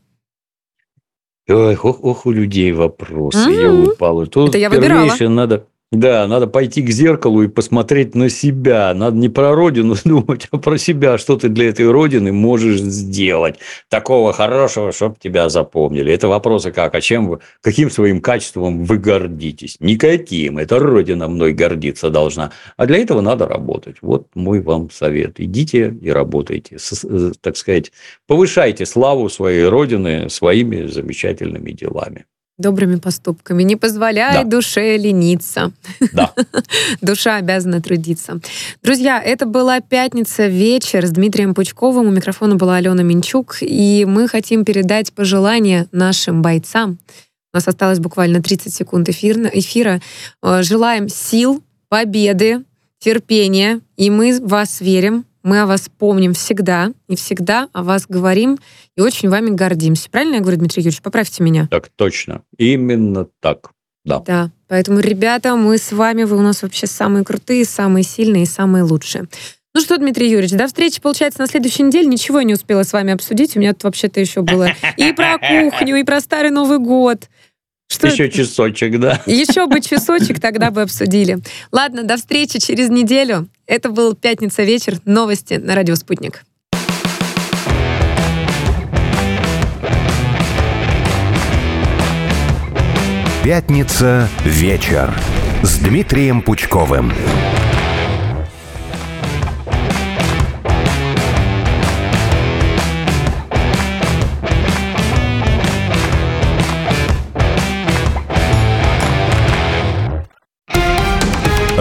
Ох, ох, у людей вопросы. Mm-hmm. Я упал. Тут Это я выбирала. надо да, надо пойти к зеркалу и посмотреть на себя. Надо не про родину думать, а про себя, что ты для этой родины можешь сделать. Такого хорошего, чтобы тебя запомнили. Это вопросы как, а чем вы, каким своим качеством вы гордитесь? Никаким. Это родина мной гордиться должна. А для этого надо работать. Вот мой вам совет. Идите и работайте. С, так сказать, повышайте славу своей родины своими замечательными делами добрыми поступками. Не позволяй да. душе лениться. Да. Душа обязана трудиться. Друзья, это была пятница вечер с Дмитрием Пучковым. У микрофона была Алена Минчук. И мы хотим передать пожелания нашим бойцам. У нас осталось буквально 30 секунд эфира. эфира. Э, желаем сил, победы, терпения. И мы в вас верим. Мы о вас помним всегда и всегда о вас говорим и очень вами гордимся. Правильно я говорю, Дмитрий Юрьевич? Поправьте меня. Так точно. Именно так. Да. Да. Поэтому, ребята, мы с вами, вы у нас вообще самые крутые, самые сильные и самые лучшие. Ну что, Дмитрий Юрьевич, до встречи, получается, на следующей неделе. Ничего я не успела с вами обсудить. У меня тут вообще-то еще было и про кухню, и про Старый Новый год. Что Еще это? часочек, да. Еще бы часочек, тогда бы обсудили. Ладно, до встречи через неделю. Это был «Пятница вечер». Новости на «Радио Спутник». «Пятница вечер» с Дмитрием Пучковым.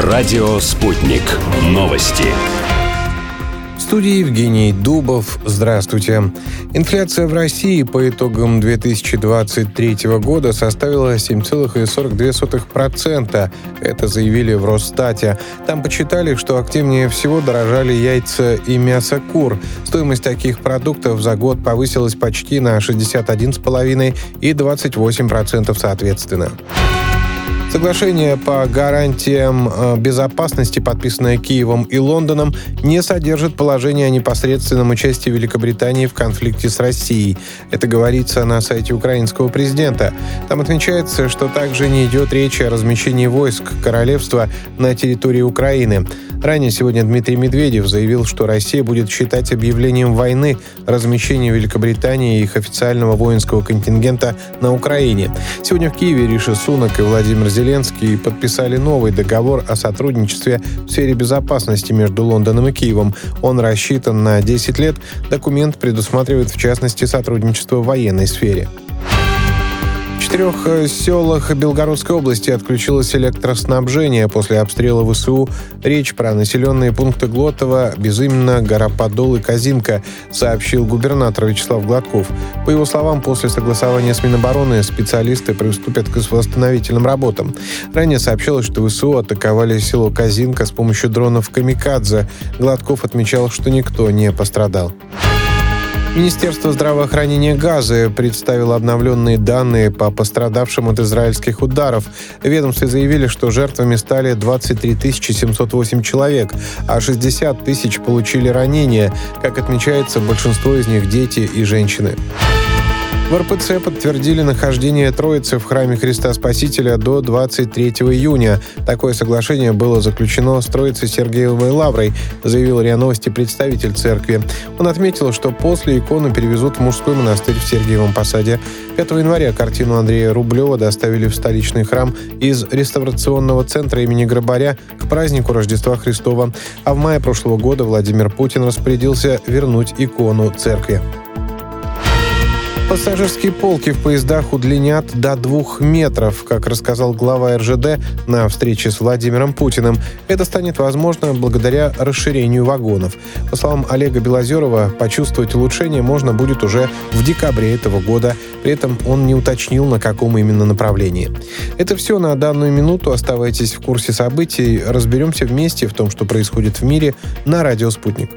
Радио «Спутник». Новости. В студии Евгений Дубов. Здравствуйте. Инфляция в России по итогам 2023 года составила 7,42%. Это заявили в Росстате. Там почитали, что активнее всего дорожали яйца и мясо кур. Стоимость таких продуктов за год повысилась почти на 61,5% и 28% соответственно. Соглашение по гарантиям э, безопасности, подписанное Киевом и Лондоном, не содержит положения о непосредственном участии Великобритании в конфликте с Россией. Это говорится на сайте украинского президента. Там отмечается, что также не идет речи о размещении войск королевства на территории Украины. Ранее сегодня Дмитрий Медведев заявил, что Россия будет считать объявлением войны размещение Великобритании и их официального воинского контингента на Украине. Сегодня в Киеве Риша Сунок и Владимир Зеленский подписали новый договор о сотрудничестве в сфере безопасности между Лондоном и Киевом. Он рассчитан на 10 лет. Документ предусматривает, в частности, сотрудничество в военной сфере четырех э, селах Белгородской области отключилось электроснабжение после обстрела ВСУ. Речь про населенные пункты Глотова, Безыменно, Гороподол и Казинка, сообщил губернатор Вячеслав Гладков. По его словам, после согласования с Минобороны специалисты приступят к восстановительным работам. Ранее сообщалось, что ВСУ атаковали село Казинка с помощью дронов «Камикадзе». Гладков отмечал, что никто не пострадал. Министерство здравоохранения Газы представило обновленные данные по пострадавшим от израильских ударов. Ведомстве заявили, что жертвами стали 23 708 человек, а 60 тысяч получили ранения. Как отмечается, большинство из них дети и женщины. РПЦ подтвердили нахождение Троицы в храме Христа Спасителя до 23 июня. Такое соглашение было заключено с Троицей Сергеевой Лаврой, заявил РИА Новости представитель церкви. Он отметил, что после икону перевезут в мужской монастырь в Сергиевом Посаде. 5 января картину Андрея Рублева доставили в столичный храм из реставрационного центра имени Грабаря к празднику Рождества Христова. А в мае прошлого года Владимир Путин распорядился вернуть икону церкви. Пассажирские полки в поездах удлинят до двух метров, как рассказал глава РЖД на встрече с Владимиром Путиным. Это станет возможно благодаря расширению вагонов. По словам Олега Белозерова, почувствовать улучшение можно будет уже в декабре этого года. При этом он не уточнил, на каком именно направлении. Это все на данную минуту. Оставайтесь в курсе событий. Разберемся вместе в том, что происходит в мире на радио «Спутник».